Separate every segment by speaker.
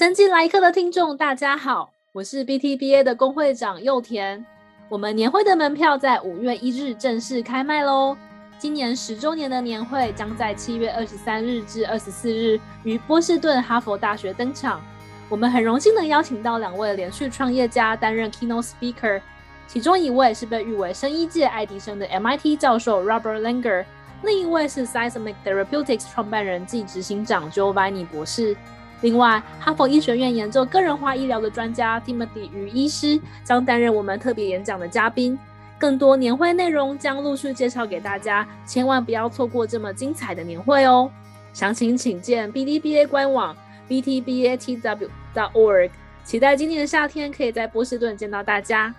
Speaker 1: 生技来客的听众，大家好，我是 BTBA 的工会长柚田。我们年会的门票在五月一日正式开卖喽。今年十周年的年会将在七月二十三日至二十四日于波士顿哈佛大学登场。我们很荣幸能邀请到两位连续创业家担任 keynote speaker，其中一位是被誉为生医界爱迪生的 MIT 教授 Robert Langer，另一位是 Seismic Therapeutics 创办人暨执行长 Giovanni 博士。另外，哈佛医学院研究个人化医疗的专家 Timothy 于医师将担任我们特别演讲的嘉宾。更多年会内容将陆续介绍给大家，千万不要错过这么精彩的年会哦！详情请见 BDBA 官网。btbatw.org，期待今年的夏天可以在波士顿见到大家。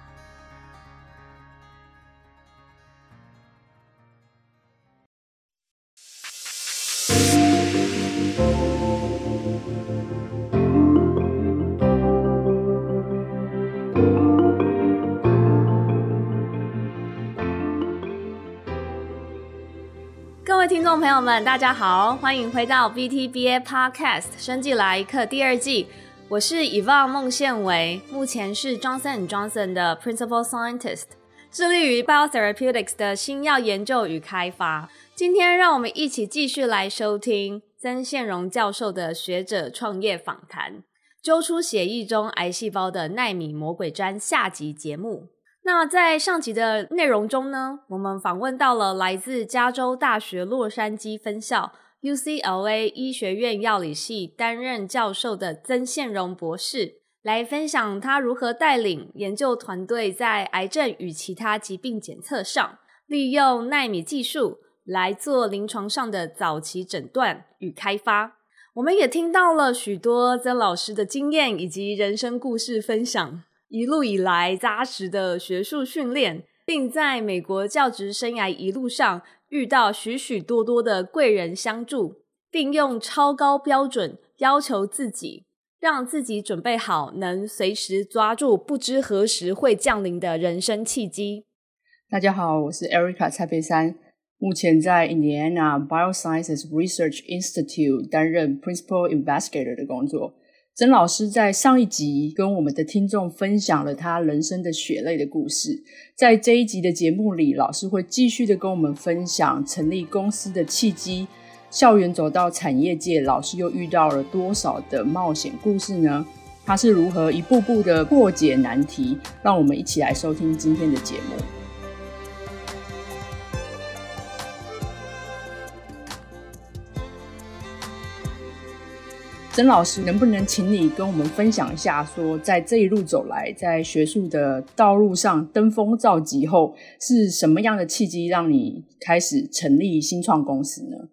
Speaker 1: 位听众朋友们，大家好，欢迎回到 BTBA Podcast《生技来客》第二季。我是 Evon 孟宪维，目前是 Johnson & Johnson 的 Principal Scientist，致力于 Biotherapeutics 的新药研究与开发。今天，让我们一起继续来收听曾宪荣教授的学者创业访谈，揪出血液中癌细胞的奈米魔鬼毡下集节目。那在上集的内容中呢，我们访问到了来自加州大学洛杉矶分校 UCLA 医学院药理系担任教授的曾宪荣博士，来分享他如何带领研究团队在癌症与其他疾病检测上，利用奈米技术来做临床上的早期诊断与开发。我们也听到了许多曾老师的经验以及人生故事分享。一路以来扎实的学术训练，并在美国教职生涯一路上遇到许许多多的贵人相助，并用超高标准要求自己，让自己准备好，能随时抓住不知何时会降临的人生契机。
Speaker 2: 大家好，我是 Erica 蔡佩珊，目前在 Indiana Biosciences Research Institute 担任 Principal Investigator 的工作。曾老师在上一集跟我们的听众分享了他人生的血泪的故事，在这一集的节目里，老师会继续的跟我们分享成立公司的契机，校园走到产业界，老师又遇到了多少的冒险故事呢？他是如何一步步的破解难题？让我们一起来收听今天的节目。曾老师，能不能请你跟我们分享一下，说在这一路走来，在学术的道路上登峰造极后，是什么样的契机让你开始成立新创公司呢？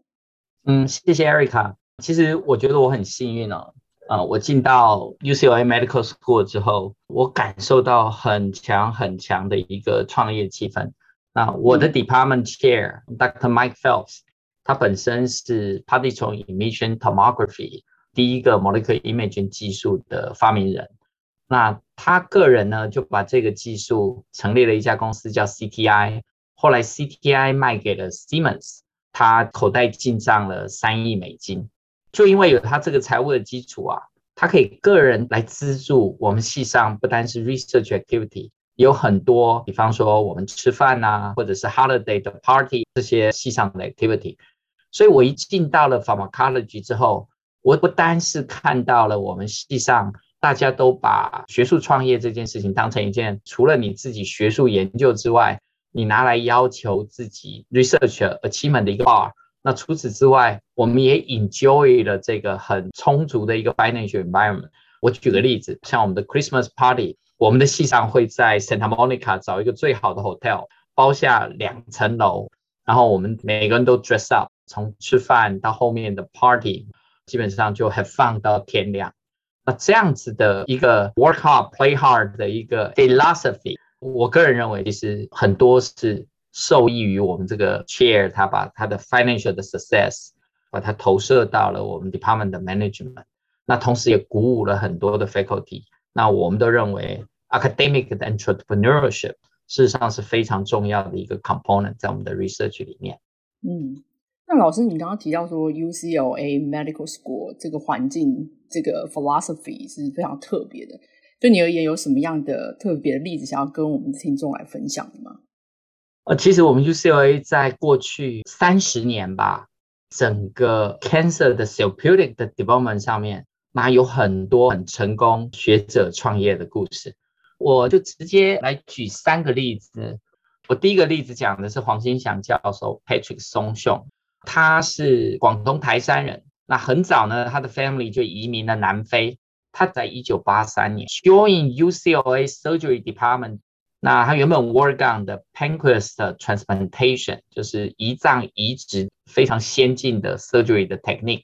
Speaker 3: 嗯，谢谢 Erica。其实我觉得我很幸运哦，啊、呃，我进到 UCLA Medical School 之后，我感受到很强很强的一个创业气氛。那我的 Department Chair、嗯、Dr. Mike Phelps，他本身是 Positron Emission Tomography。第一个 molecular imaging 技术的发明人，那他个人呢就把这个技术成立了一家公司叫 CTI，后来 CTI 卖给了 Siemens，他口袋进账了三亿美金，就因为有他这个财务的基础啊，他可以个人来资助我们系上不单是 research activity，有很多，比方说我们吃饭啊，或者是 holiday 的 party 这些系上的 activity，所以我一进到了 pharmacology 之后。我不单是看到了我们系上大家都把学术创业这件事情当成一件除了你自己学术研究之外，你拿来要求自己 research achievement 的一个 bar。那除此之外，我们也 enjoy 了这个很充足的一个 financial environment。我举个例子，像我们的 Christmas party，我们的系上会在 Santa Monica 找一个最好的 hotel，包下两层楼，然后我们每个人都 dress up，从吃饭到后面的 party。基本上就 have fun 到天亮，那这样子的一个 work hard play hard 的一个 philosophy，我个人认为其实很多是受益于我们这个 chair，他把他的 financial 的 success 把它投射到了我们 department 的 management，那同时也鼓舞了很多的 faculty，那我们都认为 academic 的 entrepreneurship 事实上是非常重要的一个 component 在我们的 research 里面。
Speaker 2: 嗯。 那老师，你刚刚提到说 UCLA Medical School 这个环境，这个 philosophy 是非常特别的。对你而言，有什么样的特别的例子想要跟我们的听众来分享的吗？
Speaker 3: 呃，其实我们 UCLA 在过去三十年吧，整个 cancer 的 therapeutic 的 development 上面，那有很多很成功学者创业的故事。我就直接来举三个例子。我第一个例子讲的是黄金祥教授 Patrick Song s o n g。他是广东台山人，那很早呢，他的 family 就移民了南非。他在一九八三年 join UCLA Surgery Department，那他原本 work on 的 pancreas transplantation 就是胰脏移植非常先进的 surgery 的 technique。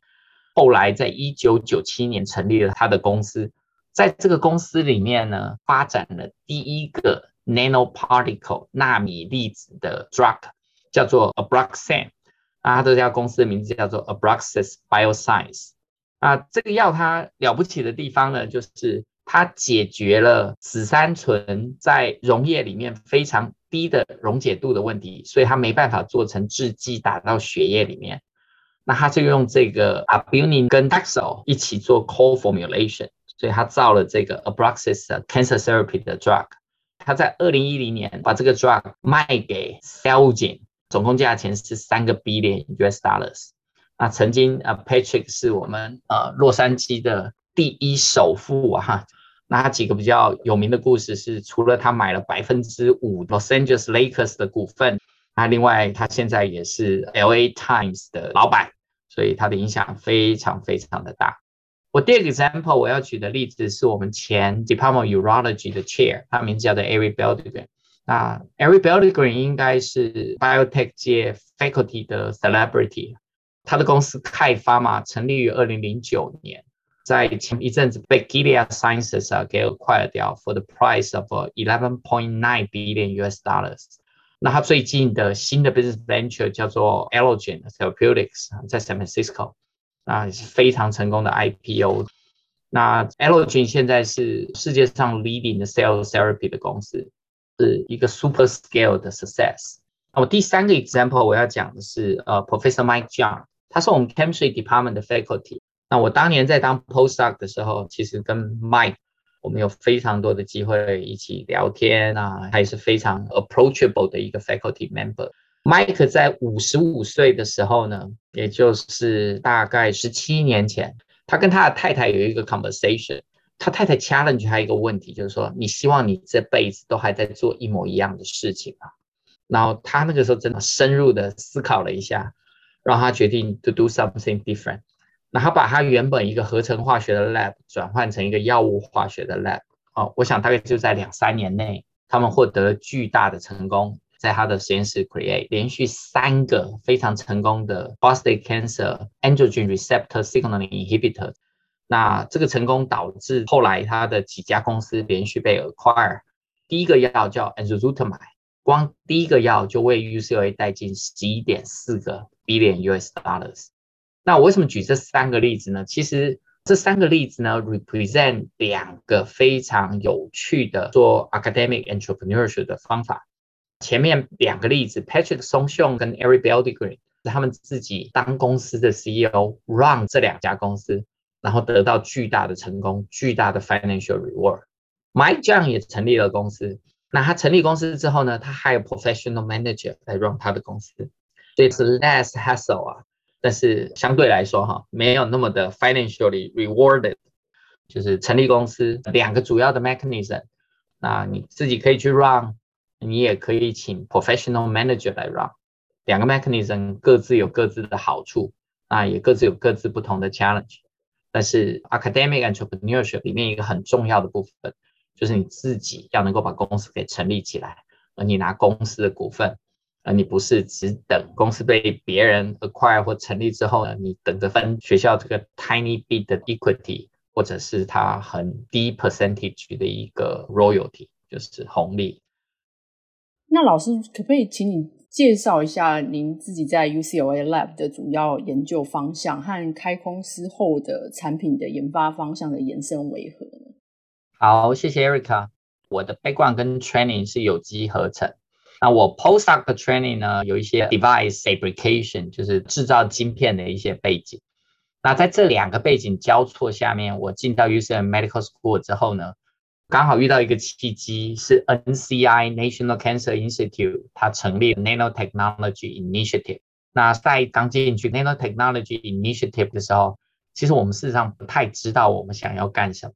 Speaker 3: 后来在一九九七年成立了他的公司，在这个公司里面呢，发展了第一个 nanoparticle 纳米粒子的 drug，叫做 abroxan Abraxane。啊，这家公司的名字叫做 Abraxis Bioscience。啊，这个药它了不起的地方呢，就是它解决了紫杉醇在溶液里面非常低的溶解度的问题，所以它没办法做成制剂打到血液里面。那他就用这个 Albumin 跟 Taxol 一起做 co-formulation，所以它造了这个 Abraxis Cancer Therapy 的 drug。他在二零一零年把这个 drug 卖给 Celgene。总共价钱是三个 billion US dollars。那曾经呃，Patrick 是我们呃洛杉矶的第一首富啊哈。那他几个比较有名的故事是，除了他买了百分之五 Los Angeles Lakers 的股份，那另外他现在也是 LA Times 的老板，所以他的影响非常非常的大。我第二个 example 我要举的例子是我们前 Department of Urology 的 Chair，他名字叫做 Eric Baldigren。那 Eric Baldigren 应该是 biotech 界 faculty 的 celebrity，他的公司 Kite Pharma 成立于二零零九年，在前一阵子被 Gilead Sciences 啊给 acquired 掉 for the price of eleven point nine billion US dollars。那他最近的新的 business venture 叫做 Allogene Therapeutics，在 San Francisco，那也是非常成功的 IPO。那 Allogene 现在是世界上 leading 的 cell therapy 的公司。 是一个 super scale 的 success。那我第三个 example 我要讲的是呃、uh,，Professor Mike Jiang，他是我们 chemistry department 的 faculty。那我当年在当 postdoc 的时候，其实跟 Mike 我们有非常多的机会一起聊天啊，他也是非常 approachable 的一个 faculty member。Mike 在五十五岁的时候呢，也就是大概十七年前，他跟他的太太有一个 conversation。 他太太 challenge 他一个问题，就是说，你希望你这辈子都还在做一模一样的事情吗？然后他那个时候真的深入的思考了一下，让他决定 to do something different。然后把他原本一个合成化学的 lab 转换成一个药物化学的 lab。哦，我想大概就在两三年内，他们获得了巨大的成功，在他的实验室 create 连续三个非常成功的 prostate cancer androgen receptor signaling inhibitor。那这个成功导致后来他的几家公司连续被 acquire。第一个药叫 enzalutamide，光第一个药就为 UCLA 带进十一点四个 billion US dollars。那我为什么举这三个例子呢？其实这三个例子呢，represent 两个非常有趣的做 academic entrepreneurship 的方法。前面两个例子，Patrick Songshong 跟 Eric Baldigren 是他们自己当公司的 CEO，run 这两家公司。然后得到巨大的成功，巨大的 financial reward。Mike John 也成立了公司。那他成立公司之后呢，他还有 professional manager 来 run 他的公司，所以是 less hassle 啊。但是相对来说哈，没有那么的 financially rewarded。就是成立公司两个主要的 mechanism，那你自己可以去 run，你也可以请 professional manager 来 run。两个 mechanism 各自有各自的好处，啊，也各自有各自不同的 challenge。但是 academic entrepreneurship 里面一个很重要的部分，就是你自己要能够把公司给成立起来，而你拿公司的股份，而你不是只等公司被别人 acquire 或成立之后呢，你等着分学校这个 tiny bit 的 equity，或者是它很低 percentage 的一个 royalty，就是红利。
Speaker 2: 那老师可不可以请你？介绍一下您自己在 UCLA Lab 的主要研究方向和开公司后的产品的研发方向的延伸为何呢？
Speaker 3: 好，谢谢 Erica。我的 background 跟 training 是有机合成。那我 postdoc training 呢，有一些 device fabrication，就是制造晶片的一些背景。那在这两个背景交错下面，我进到 UCLA Medical School 之后呢，刚好遇到一个契机，是 NCI National Cancer Institute 它成立 Nanotechnology Initiative。那在刚进去 Nanotechnology Initiative 的时候，其实我们事实上不太知道我们想要干什么。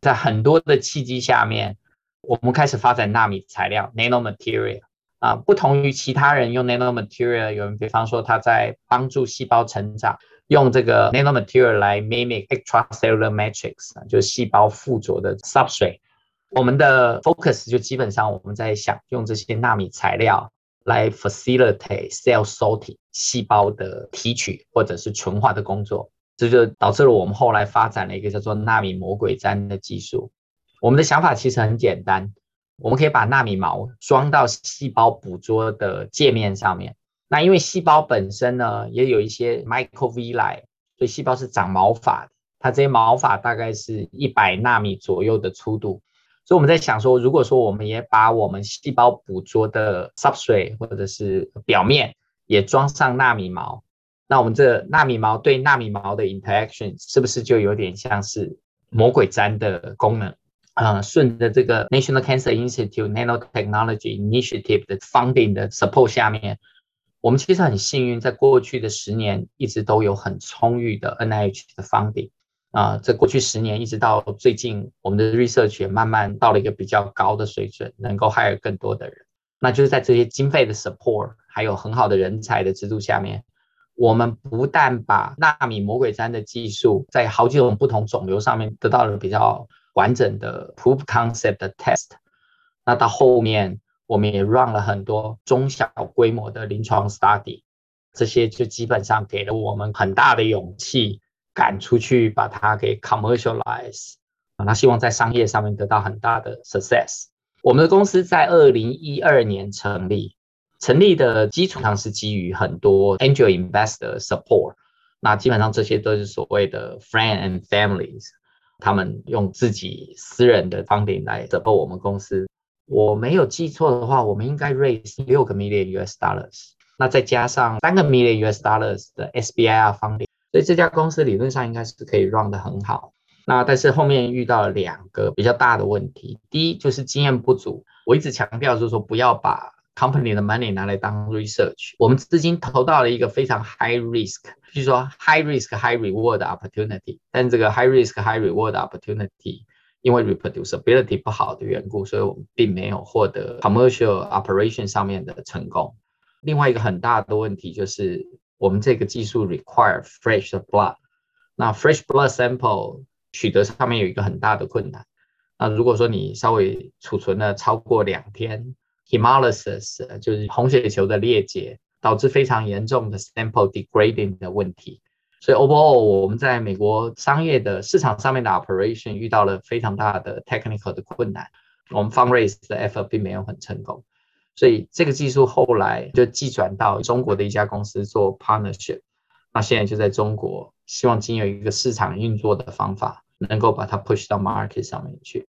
Speaker 3: 在很多的契机下面，我们开始发展纳米材料 （nanomaterial） 啊，不同于其他人用 nanomaterial，有人比方说他在帮助细胞成长，用这个 nanomaterial 来 mimic extracellular matrix，就是细胞附着的 substrate。我们的 focus 就基本上我们在想用这些纳米材料。来 facilitate cell sorting 细胞的提取或者是纯化的工作，这就导致了我们后来发展了一个叫做纳米魔鬼毡的技术。我们的想法其实很简单，我们可以把纳米毛装到细胞捕捉的界面上面。那因为细胞本身呢也有一些 microvilli，所以细胞是长毛发，它这些毛发大概是一百纳米左右的粗度。所以我们在想说，如果说我们也把我们细胞捕捉的 substrate 或者是表面也装上纳米毛，那我们这纳米毛对纳米毛的 interaction 是不是就有点像是魔鬼毡的功能？啊，顺着这个 National Cancer Institute Nanotechnology Initiative 的 funding 的 support 下面，我们其实很幸运，在过去的十年一直都有很充裕的 NIH 的 funding。啊，在过去十年一直到最近，我们的 research 也慢慢到了一个比较高的水准，能够 hire 更多的人。那就是在这些经费的 support，还有很好的人才的资助下面，我们不但把纳米魔鬼毡的技术在好几种不同肿瘤上面得到了比较完整的 proof concept 的 test，那到后面我们也 run 了很多中小规模的临床 study，这些就基本上给了我们很大的勇气。赶出去把它给 commercialize 啊，那希望在商业上面得到很大的 success。我们的公司在二零一二年成立，成立的基础上是基于很多 angel investor support，那基本上这些都是所谓的 friend and families，他们用自己私人的 funding 来 support 我们公司。我没有记错的话，我们应该 raise 六个 million US dollars，那再加上三个 million US dollars 的 SBIR funding。所以这家公司理论上应该是可以 run 得很好，那但是后面遇到了两个比较大的问题。第一就是经验不足，我一直强调就是说不要把 company 的 money 拿来当 research。我们资金投到了一个非常 high risk，就是说 high risk high reward opportunity，但这个 high risk high reward opportunity 因为 reproducibility 不好的缘故，所以我们并没有获得 commercial operation 上面的成功。另外一个很大的问题就是。我们这个技术 require fresh blood，那 fresh blood sample 取得上面有一个很大的困难。那如果说你稍微储存了超过两天，hemolysis 就是红血球的裂解，导致非常严重的 sample degrading 的问题。所以 overall 我们在美国商业的市场上面的 operation 遇到了非常大的 technical 的困难，我们 fundraise 的 effort 并没有很成功。所以这个技术后来就寄转到中国的一家公司做 partnership，那现在就在中国，希望经由一个市场运作的方法，能够把它 push 到 market 上面去。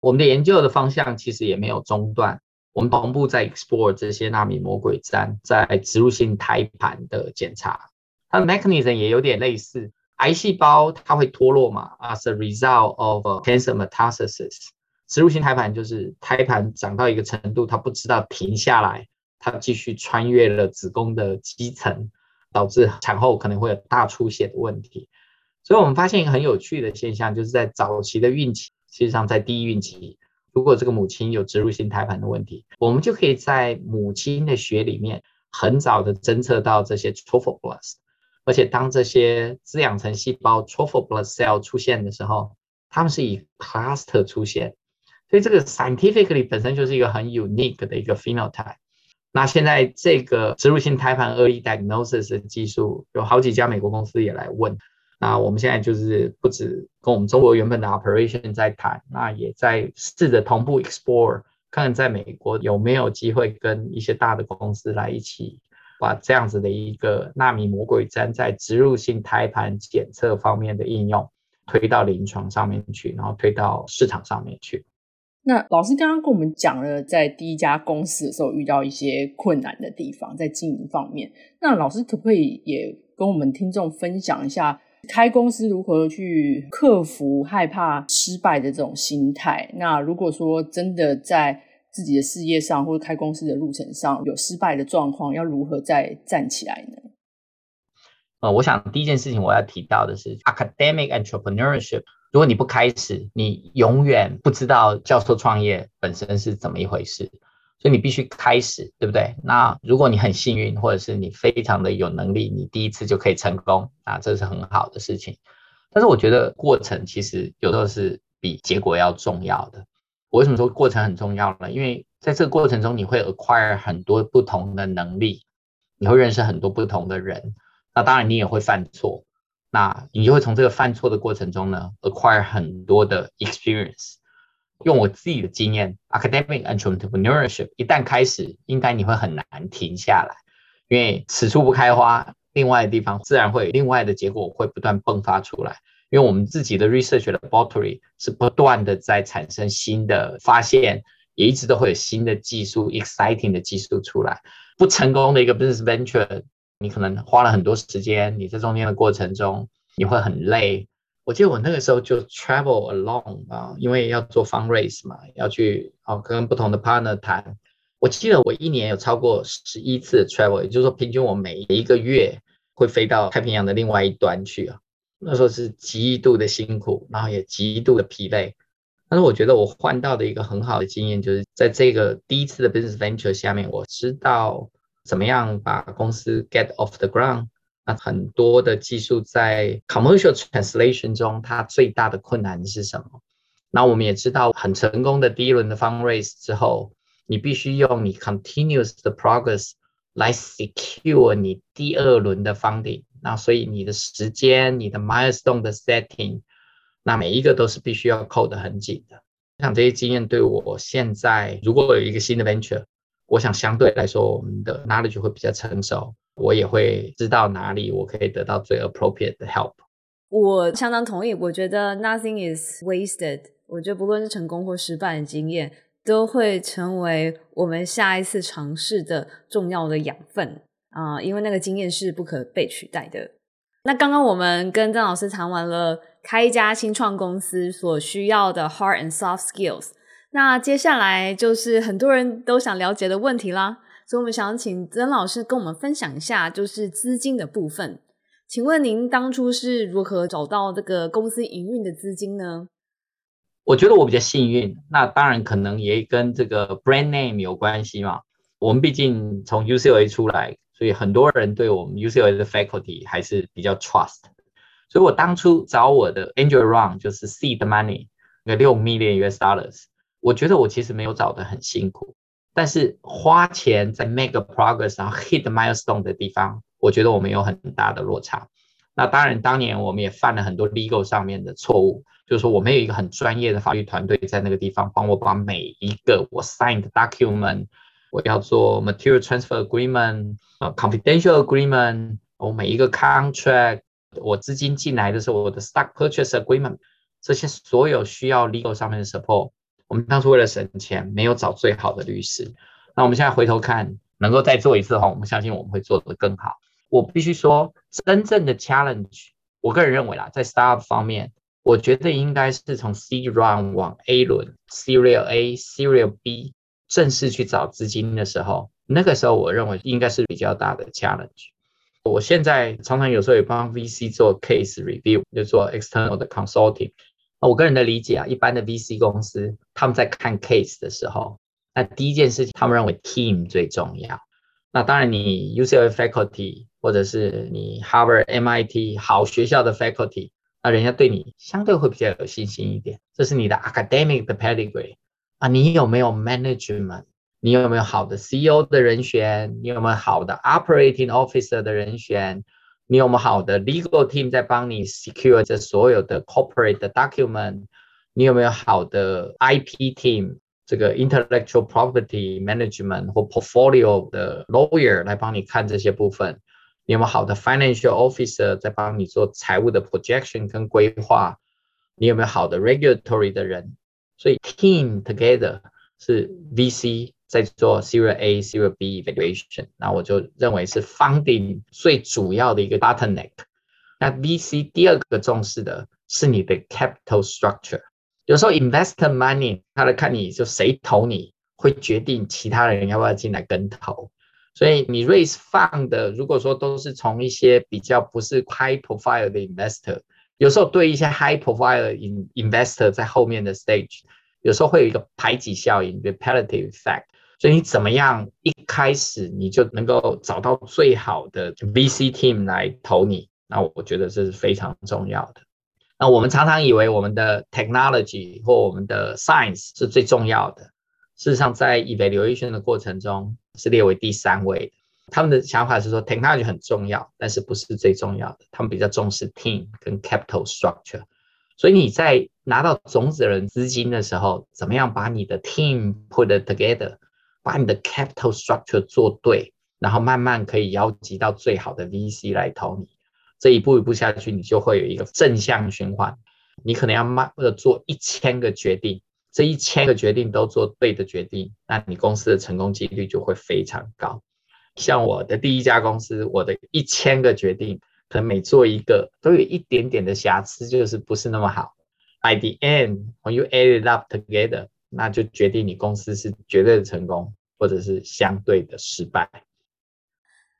Speaker 3: 我们的研究的方向其实也没有中断，我们同步在 explore 这些纳米魔鬼毡在植入性胎盘的检查，它的 mechanism 也有点类似，癌细胞它会脱落嘛，as a result of cancer metastasis。植入性胎盘就是胎盘长到一个程度，它不知道停下来，它继续穿越了子宫的肌层，导致产后可能会有大出血的问题。所以我们发现一个很有趣的现象，就是在早期的孕期，实际上在第一孕期，如果这个母亲有植入性胎盘的问题，我们就可以在母亲的血里面很早的侦测到这些 trophoblast，而且当这些滋养层细胞 trophoblast cell 出现的时候，它们是以 cluster 出现。所以这个 scientifically 本身就是一个很 unique 的一个 phenotype。那现在这个植入性胎盘 early diagnosis 的技术，有好几家美国公司也来问。那我们现在就是不止跟我们中国原本的 operation 在谈，那也在试着同步 explore，看看在美国有没有机会跟一些大的公司来一起，把这样子的一个纳米魔鬼毡在植入性胎盘检测方面的应用推到临床上面去，然后推到市场上面去。
Speaker 2: 那老师刚刚跟我们讲了，在第一家公司的时候遇到一些困难的地方，在经营方面。那老师可不可以也跟我们听众分享一下，开公司如何去克服害怕失败的这种心态？那如果说真的在自己的事业上或者开公司的路程上有失败的状况，要如何再站起来呢？
Speaker 3: 呃，我想第一件事情我要提到的是 academic entrepreneurship。如果你不开始，你永远不知道教授创业本身是怎么一回事，所以你必须开始，对不对？那如果你很幸运，或者是你非常的有能力，你第一次就可以成功，啊，这是很好的事情。但是我觉得过程其实有时候是比结果要重要的。我为什么说过程很重要呢？因为在这个过程中，你会 acquire 很多不同的能力，你会认识很多不同的人，那当然你也会犯错。那你就会从这个犯错的过程中呢，acquire 很多的 experience。用我自己的经验，academic entrepreneurship 一旦开始，应该你会很难停下来，因为此处不开花，另外的地方自然会有另外的结果会不断迸发出来。因为我们自己的 research laboratory 是不断的在产生新的发现，也一直都会有新的技术，exciting 的技术出来。不成功的一个 business venture。你可能花了很多时间，你在中间的过程中你会很累。我记得我那个时候就 travel along 啊，因为要做 fundraise 嘛，要去哦跟不同的 partner 谈。我记得我一年有超过十一次 travel，也就是说平均我每一个月会飞到太平洋的另外一端去啊。那时候是极度的辛苦，然后也极度的疲惫。但是我觉得我换到的一个很好的经验，就是在这个第一次的 business venture 下面，我知道。怎么样把公司 get off the ground？那很多的技术在 commercial translation 中，它最大的困难是什么？那我们也知道，很成功的第一轮的 fundraise 之后，你必须用你 continuous 的 progress 来 secure 你第二轮的 funding。那所以你的时间、你的 milestone 的 setting，那每一个都是必须要扣得很紧的。我想这些经验对我现在如果有一个新的 venture。我想相对来说，我们的 knowledge 会比较成熟，我也会知道哪里我可以得到最 appropriate 的 help。
Speaker 1: 我相当同意，我觉得 nothing is wasted。我觉得不论是成功或失败的经验，都会成为我们下一次尝试的重要的养分啊、因为那个经验是不可被取代的。那刚刚我们跟曾老师谈完了开一家新创公司所需要的 hard and soft skills。那接下来就是很多人都想了解的问题啦，所以我们想请曾老师跟我们分享一下，就是资金的部分。请问您当初是如何找到这个公司营运的资金呢？
Speaker 3: 我觉得我比较幸运，那当然可能也跟这个 brand name 有关系嘛。我们毕竟从 UCLA 出来，所以很多人对我们 UCLA 的 faculty 还是比较 trust。所以我当初找我的 angel round 就是 seed money，那六 million US dollars。我觉得我其实没有找得很辛苦，但是花钱在 make progress 然后 hit milestone 的地方，我觉得我们有很大的落差。那当然，当年我们也犯了很多 legal 上面的错误，就是说我们有一个很专业的法律团队在那个地方帮我把每一个我 sign 的 document，我要做 material transfer agreement，呃 confidential agreement，我每一个 contract，我资金进来的时候我的 stock purchase agreement，这些所有需要 legal 上面的 support。我们当初为了省钱，没有找最好的律师。那我们现在回头看，能够再做一次的话，我们相信我们会做得更好。我必须说，真正的 challenge，我个人认为啦，在 startup 方面，我觉得应该是从 C RUN 往 A 轮，Serial A、Serial B 正式去找资金的时候，那个时候我认为应该是比较大的 challenge。我现在常常有时候也帮 VC 做 case review，就做 external 的 consulting。我个人的理解啊，一般的 VC 公司他们在看 case 的时候，那第一件事情他们认为 team 最重要。那当然，你 UCLA faculty 或者是你 Harvard、MIT 好学校的 faculty，那人家对你相对会比较有信心一点。这是你的 academic 的 pedigree 啊，你有没有 management？你有没有好的 CEO 的人选？你有没有好的 operating officer 的人选？你有没有好的 legal team 在帮你 secure 这所有的 corporate 的 document？你有没有好的 IP team，这个 intellectual property management 或 portfolio 的 lawyer 来帮你看这些部分？你有没有好的 financial officer 在帮你做财务的 projection 跟规划？你有没有好的 regulatory 的人？ 所以 team together 是 VC 在做 Series A、Series B evaluation，那我就认为是 funding 最主要的一个 bottleneck。那 VC 第二个重视的是你的 capital structure。有时候 investor money，他来看你就谁投你，会决定其他人要不要进来跟投。所以你 raise fund 的，如果说都是从一些比较不是 high profile 的 investor。有时候对一些 high profile in investor 在后面的 stage，有时候会有一个排挤效应 （repetitive effect）。所以你怎么样一开始你就能够找到最好的 VC team 来投你？那我觉得这是非常重要的。那我们常常以为我们的 technology 或我们的 science 是最重要的，事实上在 evaluation 的过程中是列为第三位的。他们的想法是说，technology 很重要，但是不是最重要的。他们比较重视 team 跟 capital structure。所以你在拿到种子人资金的时候，怎么样把你的 team put together，把你的 capital structure 做对，然后慢慢可以邀集到最好的 VC 来投你。这一步一步下去，你就会有一个正向循环。你可能要慢或者做一千个决定，这一千个决定都做对的决定，那你公司的成功几率就会非常高。像我的第一家公司，我的一千个决定，可能每做一个都有一点点的瑕疵，就是不是那么好。By the end, when you add it up together，那就决定你公司是绝对的成功，或者是相对的失败。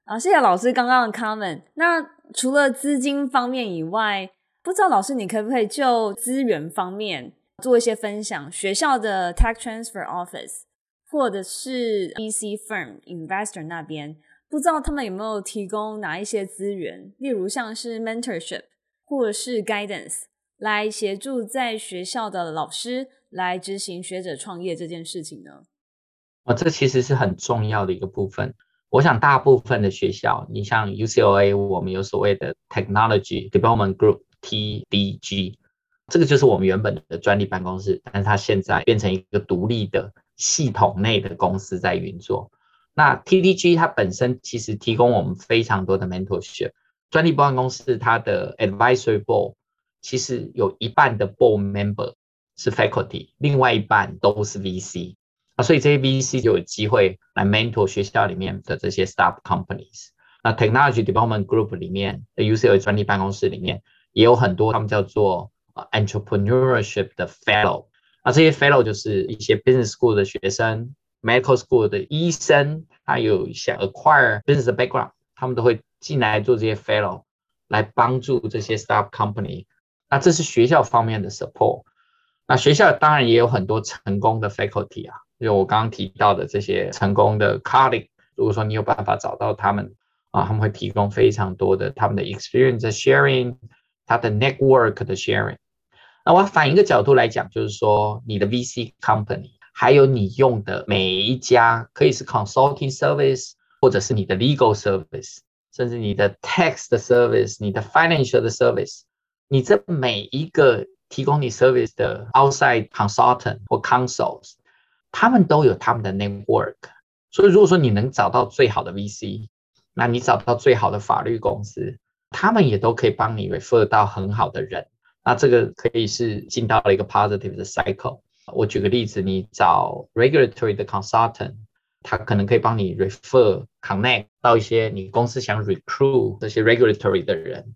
Speaker 1: 啊，谢谢老师刚刚的 comment。那除了资金方面以外，不知道老师你可不可以就资源方面做一些分享？学校的 Tech Transfer Office。或者是 VC firm investor 那边，不知道他们有没有提供哪一些资源，例如像是 mentorship 或是 guidance，来协助在学校的老师来执行学者创业这件事情呢？
Speaker 3: 哦，这其实是很重要的一个部分。我想大部分的学校，你像 UCLA，我们有所谓的 Technology Development Group（TDG），这个就是我们原本的专利办公室，但是它现在变成一个独立的。系统内的公司在运作，那 TDG 它本身其实提供我们非常多的 mentorship。专利办公室它的 advisory board 其实有一半的 board member 是 faculty，另外一半都是 VC 啊，所以这些 VC 就有机会来 mentor 学校里面的这些 startup companies。那 Technology Development Group 里面的 UCLA 专利办公室里面也有很多他们叫做 entrepreneurship 的 fellow。这些 fellow 就是一些 business school 的学生，medical school 的医生，他有一些 acquire business background，他们都会进来做这些 fellow，来帮助这些 startup company。那这是学校方面的 support。那学校当然也有很多成功的 faculty 啊，就我刚刚提到的这些成功的 colleague，如果说你有办法找到他们啊，他们会提供非常多的他们的 experience sharing，他的 network 的 sharing。我反一个角度来讲，就是说你的 VC company，还有你用的每一家，可以是 consulting service，或者是你的 legal service，甚至你的 tax 的 service，你的 financial 的 service，你这每一个提供你 service 的 outside consultant 或 consuls，他们都有他们的 network。所以如果说你能找到最好的 VC，那你找到最好的法律公司，他们也都可以帮你 refer 到很好的人。那这个可以是进到了一个 positive 的 cycle。我举个例子，你找 regulatory 的 consultant，他可能可以帮你 refer connect 到一些你公司想 recruit 这些 regulatory 的人。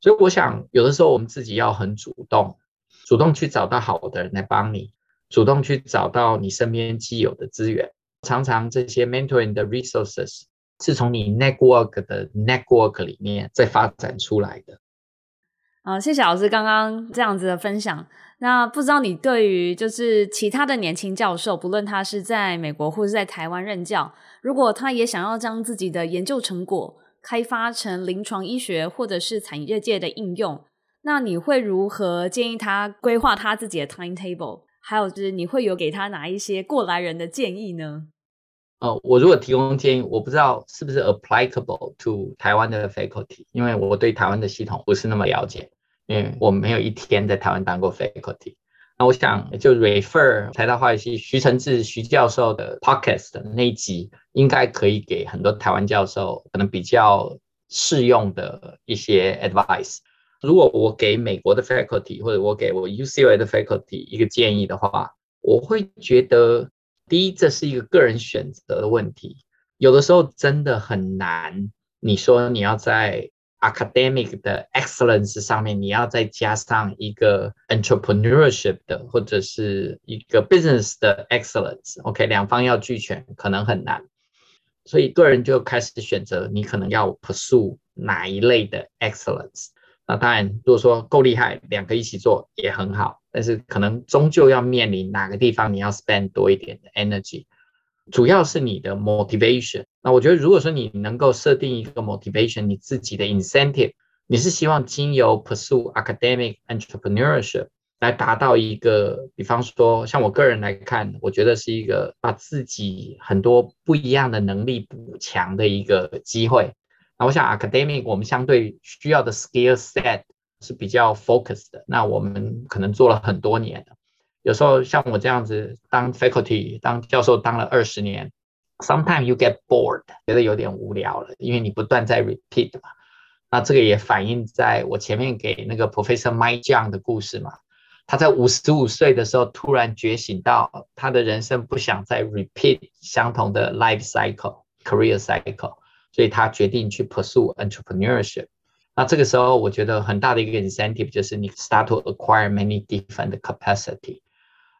Speaker 3: 所以我想，有的时候我们自己要很主动，主动去找到好的人来帮你，主动去找到你身边既有的资源。常常这些 mentoring 的 resources 是从你 network 的 network 里面再发展出来的。
Speaker 1: 啊，谢谢老师刚刚这样子的分享。那不知道你对于就是其他的年轻教授，不论他是在美国或是在台湾任教，如果他也想要将自己的研究成果开发成临床医学或者是产业界的应用，那你会如何建议他规划他自己的 timetable？还有就是你会有给他哪一些过来人的建议呢？
Speaker 3: 呃，我如果提供建议，我不知道是不是 applicable to 台湾的 faculty，因为我对台湾的系统不是那么了解，因为我没有一天在台湾当过 faculty。那我想就 refer 台大化学系徐承志徐教授的 podcast 的那一集，应该可以给很多台湾教授可能比较适用的一些 advice。如果我给美国的 faculty 或者我给我 UCLA 的 faculty 一个建议的话，我会觉得，第一，这是一个个人选择的问题，有的时候真的很难。你说你要在 academic 的 excellence 上面，你要再加上一个 entrepreneurship 的，或者是一个 business 的 excellence，OK，两方要俱全，可能很难。所以个人就开始选择，你可能要 pursue 哪一类的 excellence。那当然，如果说够厉害，两个一起做也很好。但是可能终究要面临哪个地方你要 spend 多一点的 energy，主要是你的 motivation。那我觉得，如果说你能够设定一个 motivation，你自己的 incentive，你是希望经由 pursue academic entrepreneurship 来达到一个，比方说，像我个人来看，我觉得是一个把自己很多不一样的能力补强的一个机会。那我想 academic 我们相对需要的 skill set 是比较 focused 的，那我们可能做了很多年了，有时候像我这样子当 faculty 当教授当了二十年，sometimes you get bored 觉得有点无聊了，因为你不断在 repeat 嘛。那这个也反映在我前面给那个 Professor Mike Jiang 的故事嘛，他在五十五岁的时候突然觉醒到他的人生不想再 repeat 相同的 life cycle career cycle。所以他决定去 pursue entrepreneurship。那这个时候，我觉得很大的一个 incentive 就是你 start to acquire many different capacity。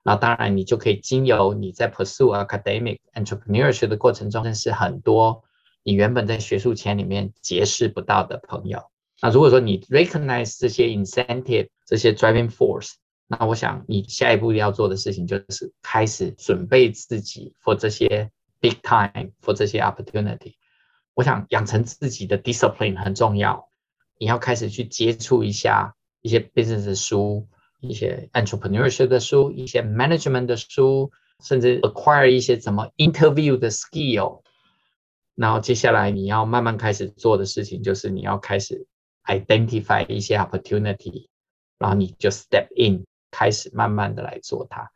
Speaker 3: 那当然，你就可以经由你在 pursue academic entrepreneurship 的过程中，认识很多你原本在学术圈里面结识不到的朋友。那如果说你 recognize 这些 incentive 这些 driving force，那我想你下一步要做的事情就是开始准备自己 for 这些 big time for 这些 opportunity。 我想养成自己的 discipline 很重要，你要开始去接触一下一些 business 的书，一些 entrepreneurship 的书，一些 management 的书，甚至 acquire 一些怎么 interview 的 skill。然后接下来你要慢慢开始做的事情，就是你要开始 identify 一些 opportunity，然后你就 step in，开始慢慢的来做它。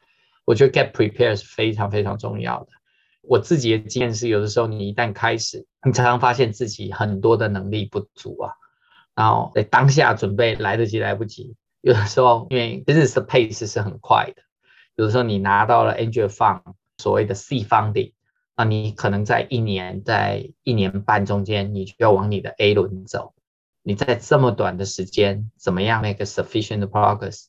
Speaker 3: 我觉得 get prepared 是非常非常重要的。 我自己的经验是，有的时候你一旦开始，你常常发现自己很多的能力不足啊，然后在当下准备来得及来不及。有的时候因为 business 的 pace 是很快的，有的时候你拿到了 angel fund 所谓的 C funding，那你可能在一年在一年半中间，你就要往你的 A 轮走。你在这么短的时间，怎么样 make sufficient progress？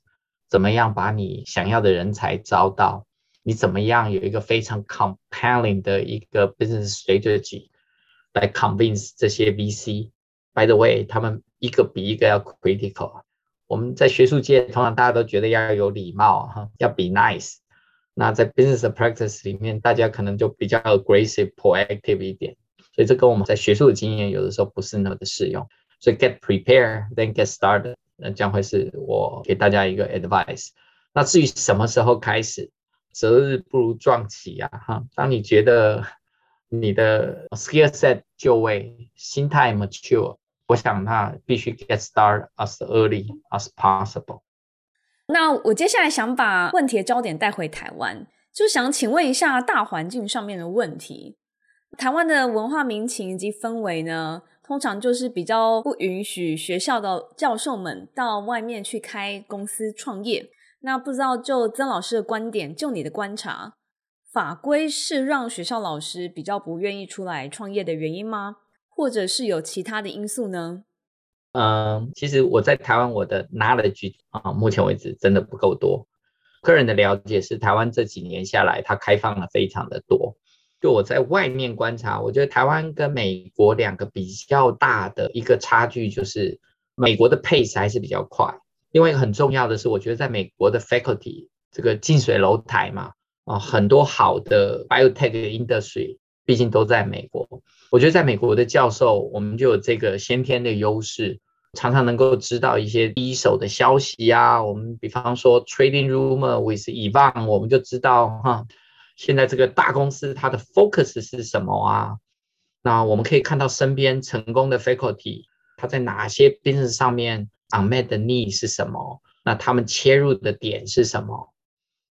Speaker 3: 怎么样把你想要的人才招到？你怎么样有一个非常 compelling 的一个 business strategy 来 convince 这些 VC？By the way，他们一个比一个要 critical。我们在学术界通常大家都觉得要有礼貌哈，要 be nice。那在 business practice 里面，大家可能就比较 aggressive、proactive 一点。所以这跟我们在学术的经验有的时候不是那么的适用。所以 get prepared, then get started，那将会是我给大家一个 advice。那至于什么时候开始？ 择日不如撞期呀，哈！当你觉得你的 skill set 就位，心态 mature，我想那必须 get start as early as possible。
Speaker 1: 那我接下来想把问题的焦点带回台湾，就想请问一下大环境上面的问题。台湾的文化民情以及氛围呢，通常就是比较不允许学校的教授们到外面去开公司创业。那不知道就曾老师的观点，就你的观察，法规是让学校老师比较不愿意出来创业的原因吗？或者是有其他的因素呢？
Speaker 3: 嗯，其实我在台湾，我的 knowledge 啊，目前为止真的不够多。个人的了解是，台湾这几年下来，它开放了非常的多。就我在外面观察，我觉得台湾跟美国两个比较大的一个差距，就是美国的 pace 还是比较快。另外一个很重要的是，我觉得在美国的 faculty 这个近水楼台嘛，啊，很多好的 biotech industry 毕竟都在美国。我觉得在美国的教授，我们就有这个先天的优势，常常能够知道一些第一手的消息啊。我们比方说 trading rumor with Evan，我们就知道哈，现在这个大公司它的 focus 是什么啊？那我们可以看到身边成功的 faculty，它在哪些 business 上面。Unmet 的 need 是什么？那他们切入的点是什么？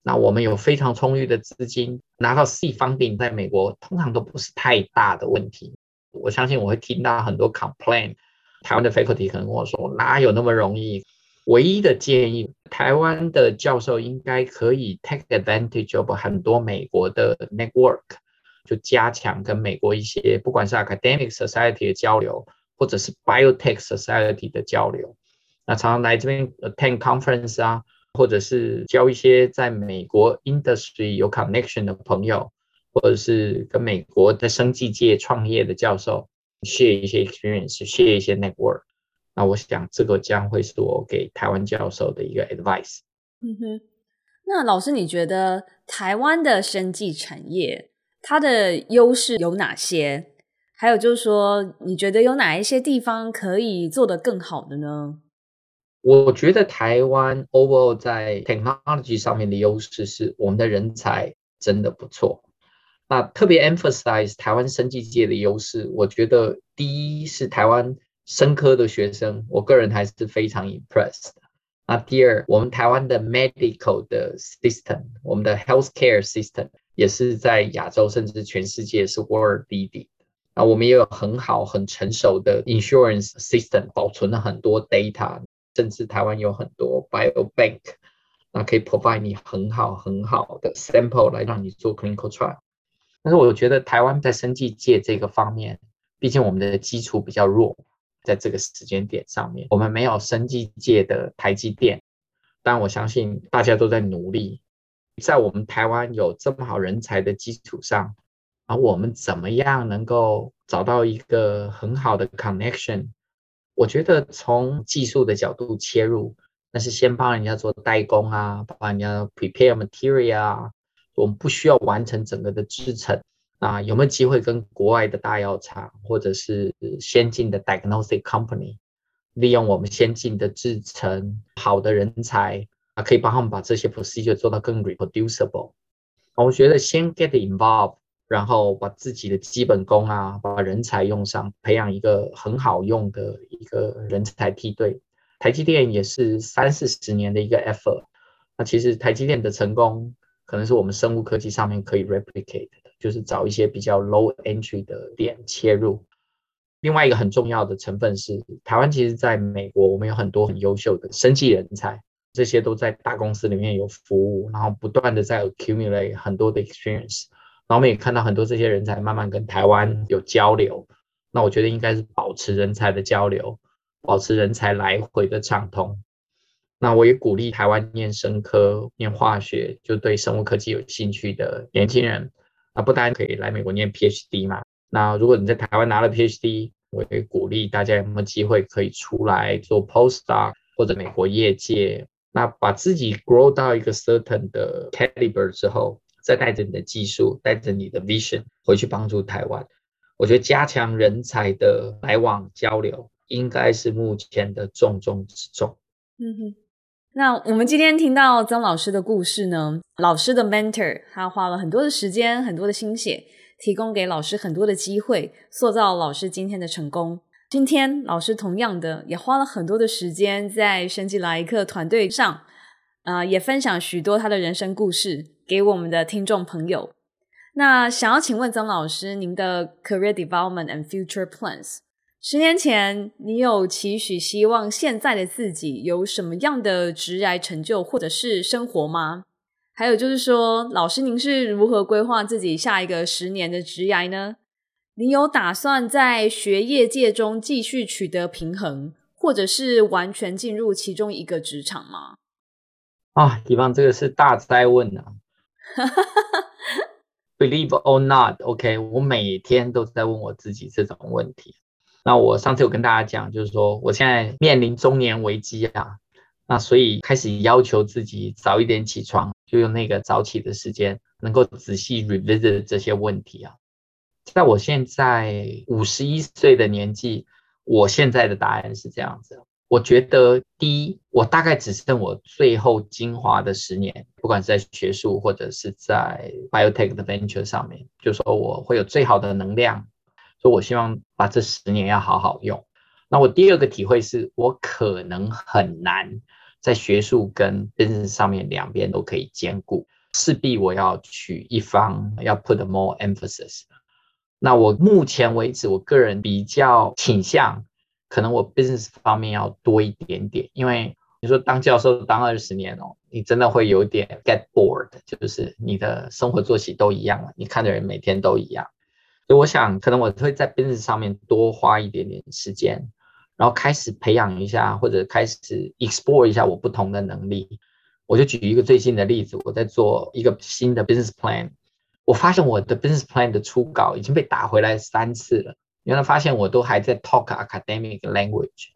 Speaker 3: 那我们有非常充裕的资金，拿到 C funding，在美国通常都不是太大的问题。我相信我会听到很多 complaint，台湾的 faculty 可能跟我说，哪有那么容易？唯一的建议，台湾的教授应该可以 take advantage of 很多美国的 network，就加强跟美国一些不管是 academic society 的交流，或者是 biotech society 的交流。那常常来这边 attend conference 啊，或者是交一些在美国 industry 有 connection 的朋友，或者是跟美国的生技界创业的教授 share 一些 experience，share 一些 network。那我想，这个将会是我给台湾教授的一个 advice。
Speaker 1: 嗯哼，那老师，你觉得台湾的生技产业它的优势有哪些？还有就是说，你觉得有哪一些地方可以做得更好的呢？
Speaker 3: 我觉得台湾 overall 在 technology 上面的优势是我们的人才真的不错。那特别 emphasize 台湾生技界的优势，我觉得第一是台湾。生科的学生，我个人还是非常 impressed。那第二，我们台湾的 medical 的 system，我们的 healthcare system 也是在亚洲甚至全世界是 world leading。我们也有很好很成熟的 insurance system，保存了很多 data，甚至台湾有很多 biobank，那可以 provide 你很好很好的 sample 来让你做 clinical trial。但是我觉得台湾在生技界这个方面，毕竟我们的基础比较弱。在这个时间点上面，我们没有生技界的台积电，但我相信大家都在努力。在我们台湾有这么好人才的基础上，而我们怎么样能够找到一个很好的 connection？我觉得从技术的角度切入，那是先帮人家做代工啊，帮人家 prepare material 啊，我们不需要完成整个的制程。啊，有没有机会跟国外的大药厂或者是先进的 diagnostic company，利用我们先进的制程、好的人才啊，可以帮他们把这些 procedure 做到更 reproducible。我觉得先 get involved，然后把自己的基本功啊，把人才用上，培养一个很好用的一个人才梯队。台积电也是三四十年的一个 effort。那其实台积电的成功，可能是我们生物科技上面可以 replicate 的。就是找一些比较 low entry 的点切入。另外一个很重要的成分是，台湾其实在美国，我们有很多很优秀的生技人才，这些都在大公司里面有服务，然后不断的在 accumulate 很多的 experience。然后我们也看到很多这些人才慢慢跟台湾有交流。那我觉得应该是保持人才的交流，保持人才来回的畅通。那我也鼓励台湾念生科、念化学，就对生物科技有兴趣的年轻人。啊不单可以来美国念 PhD 嘛？那如果你在台湾拿了 PhD，我也鼓励大家有没有机会可以出来做 Postdoc 或者美国业界，那把自己 grow 到一个 certain 的 caliber 之后，再带着你的技术，带着你的 vision 回去帮助台湾。我觉得加强人才的来往交流，应该是目前的重中之重。
Speaker 1: 嗯哼。那我们今天听到曾老师的故事呢，老师的 mentor 他花了很多的时间、很多的心血，提供给老师很多的机会，塑造老师今天的成功。今天老师同样的也花了很多的时间在升级来一课团队上，啊、也分享许多他的人生故事给我们的听众朋友。那想要请问曾老师，您的 career development and future plans？十年前，你有期许希望现在的自己有什么样的职涯成就或者是生活吗？还有就是说，老师您是如何规划自己下一个十年的职涯呢？你有打算在学业界中继续取得平衡，或者是完全进入其中一个职场吗？
Speaker 3: 啊，地方这个是大哉问啊哈哈哈！Believe or not，OK，、我每天都在问我自己这种问题。那我上次有跟大家讲，就是说我现在面临中年危机啊，那所以开始要求自己早一点起床，就用那个早起的时间，能够仔细 revisit 这些问题啊。在我现在五十一岁的年纪，我现在的答案是这样子。我觉得第一，我大概只剩我最后精华的十年，不管是在学术或者是在 biotech 的 venture 上面，就说我会有最好的能量。所以，我希望把这十年要好好用。那我第二个体会是，我可能很难在学术跟 business 上面两边都可以兼顾，势必我要取一方，要 put more emphasis。那我目前为止，我个人比较倾向，可能我 business 方面要多一点点，因为你说当教授当二十年哦，你真的会有点 get bored，就是你的生活作息都一样了，你看的人每天都一样。所以我想，可能我会在 business 上面多花一点点时间，然后开始培养一下，或者开始 explore 一下我不同的能力。我就举一个最近的例子，我在做一个新的 business plan，我发现我的 business plan 的初稿已经被打回来三次了。原来发现我都还在 talk academic language。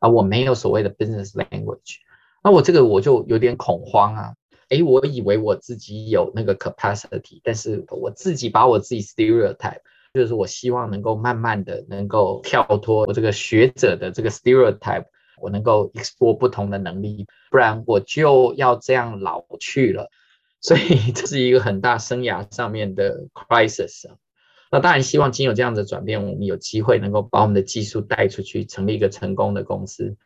Speaker 3: 啊，我没有所谓的 business language，那我这个我就有点恐慌啊。诶，我以为我自己有那个 capacity，但是我自己把我自己 stereotype，就是我希望能够慢慢的能够跳脱我这个学者的这个 stereotype，我能够 explore 不同的能力，不然我就要这样老去了。所以这是一个很大生涯上面的 crisis 啊。那当然，希望经有这样的转变，我们有机会能够把我们的技术带出去，成立一个成功的公司，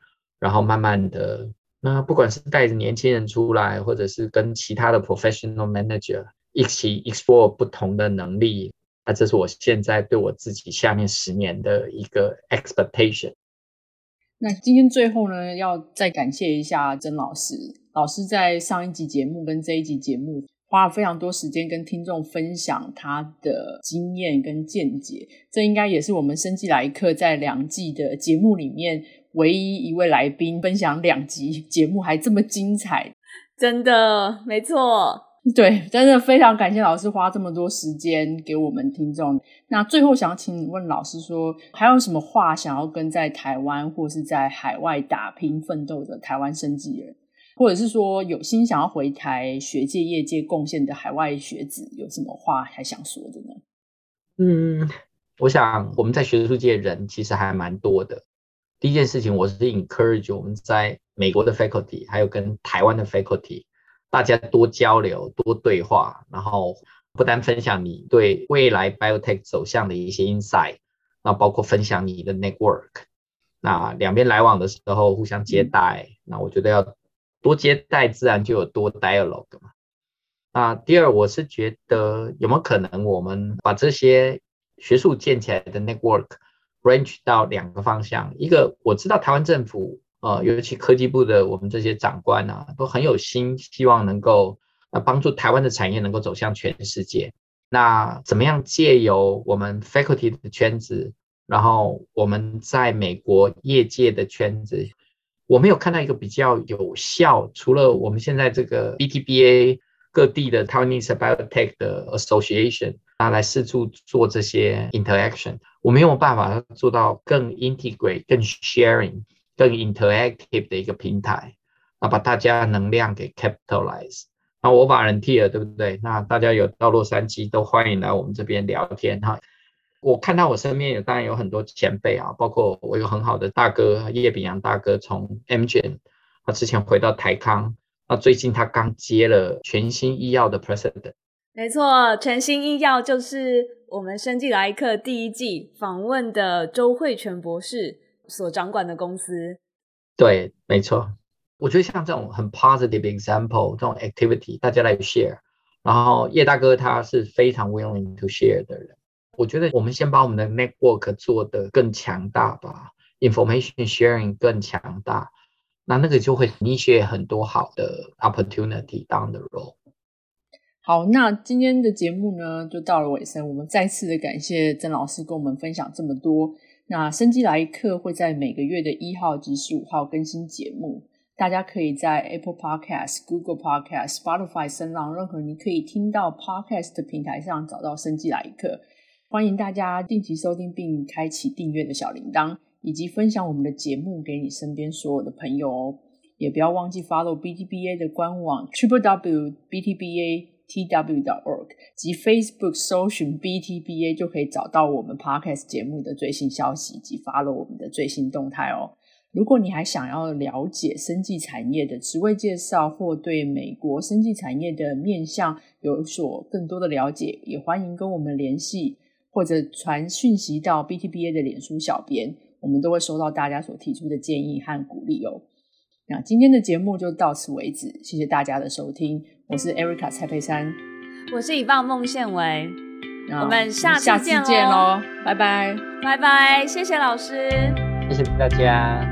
Speaker 3: 然后慢慢的，那不管是带着年轻人出来，或者是跟其他的 professional manager 一起 explore 不同的能力，那这是我现在对我自己下面十年的一个 expectation。
Speaker 2: 那今天最后呢，要再感谢一下曾老师，老师在上一集节目跟这一集节目。花了非常多时间跟听众分享他的经验跟见解，这应该也是我们生计来客在两季的节目里面唯一一位来宾分享两集节目还这么精彩，
Speaker 1: 真的没错。
Speaker 2: 对，真的非常感谢老师花这么多时间给我们听众。那最后想请问老师说，还有什么话想要跟在台湾或是在海外打拼奋斗的台湾生计人？或者是说有心想要回台学界业界贡献的海外学子，有什么话还想说的呢？
Speaker 3: 嗯，我想我们在学术界人其实还蛮多的。第一件事情，我是 encourage 我们在美国的 faculty，还有跟台湾的 faculty，大家多交流、多对话，然后不单分享你对未来 biotech 走向的一些 insight，那包括分享你的 network，那两边来往的时候互相接待，嗯、那我觉得要。多接待，自然就有多 dialogue 嘛。那，第二，我是觉得有没有可能，我们把这些学术建起来的 network branch 到两个方向？一个，我知道台湾政府，呃，尤其科技部的我们这些长官啊，都很有心，希望能够呃帮助台湾的产业能够走向全世界。那怎么样借由我们 faculty 的圈子，然后我们在美国业界的圈子？我没有看到一个比较有效，除了我们现在这个 BTBA 各地的 Taiwanese Biotech 的 Association 啊，来四处做这些 interaction，我没有办法做到更 integrate、更 sharing、更 interactive 的一个平台，啊，把大家能量给 capitalize。那我把人替了，对不对？那大家有到洛杉矶都欢迎来我们这边聊天哈。我看到我身边有当然有很多前辈啊，包括我有很好的大哥叶炳阳大哥，从 Amgen，他之前回到台康，那最近他刚接了全新医药的 President。
Speaker 1: 没错，全新医药就是我们生技来客第一季访问的周慧全博士所掌管的公司。
Speaker 3: 对，没错，我觉得像这种很 positive example 这种 activity，大家来 share，然后叶大哥他是非常 willing to share 的人。我觉得我们先把我们的 network 做得更强大吧，information sharing 更强大，那那个就会 initiate 很多好的 opportunity down the road。
Speaker 2: 好，那今天的节目呢就到了尾声，我们再次的感谢曾老师跟我们分享这么多。那生机来客会在每个月的一号及十五号更新节目，大家可以在 Apple Podcast、Google Podcast、Spotify、声浪任何你可以听到 podcast 的平台上找到生机来客。欢迎大家定期收听并开启订阅的小铃铛，以及分享我们的节目给你身边所有的朋友哦。也不要忘记 follow BTBA 的官网 triple w b t b a t w dot org 及 Facebook 搜寻 BTBA 就可以找到我们 Podcast 节目的最新消息及 follow 我们的最新动态哦。如果你还想要了解生技产业的职位介绍，或对美国生技产业的面向有所更多的了解，也欢迎跟我们联系。或者传讯息到 BTBA 的脸书小编，我们都会收到大家所提出的建议和鼓励哦。那今天的节目就到此为止，谢谢大家的收听。我是 Erica 蔡佩珊，
Speaker 1: 我是以棒孟宪
Speaker 2: 维，
Speaker 1: 我们下次见
Speaker 2: 喽，拜拜，
Speaker 1: 拜拜，谢谢老师，
Speaker 3: 谢谢大家，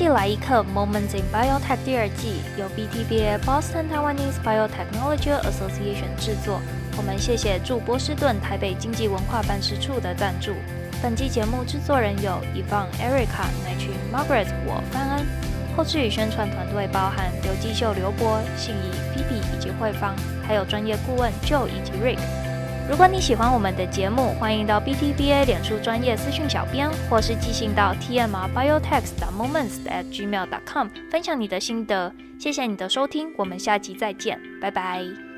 Speaker 4: 生技来一课 Moments in Biotech 第二季由 BTBA Boston Taiwanese Biotechnology Association 制作。我们谢谢驻波士顿台北经济文化办事处的赞助。本期节目制作人有 Yvonne、Erica、乃群、Margaret、我范安。后制与宣传团队包含刘继秀、刘博、信怡、Phoebe 以及慧芳，还有专业顾问 Joe 以及 Rick。如果你喜欢我们的节目，欢迎到 BTBA 脸书专业私讯小编，或是寄信到 T M R Biotech 的 Moments at gmail.com 分享你的心得。谢谢你的收听，我们下集再见，拜拜。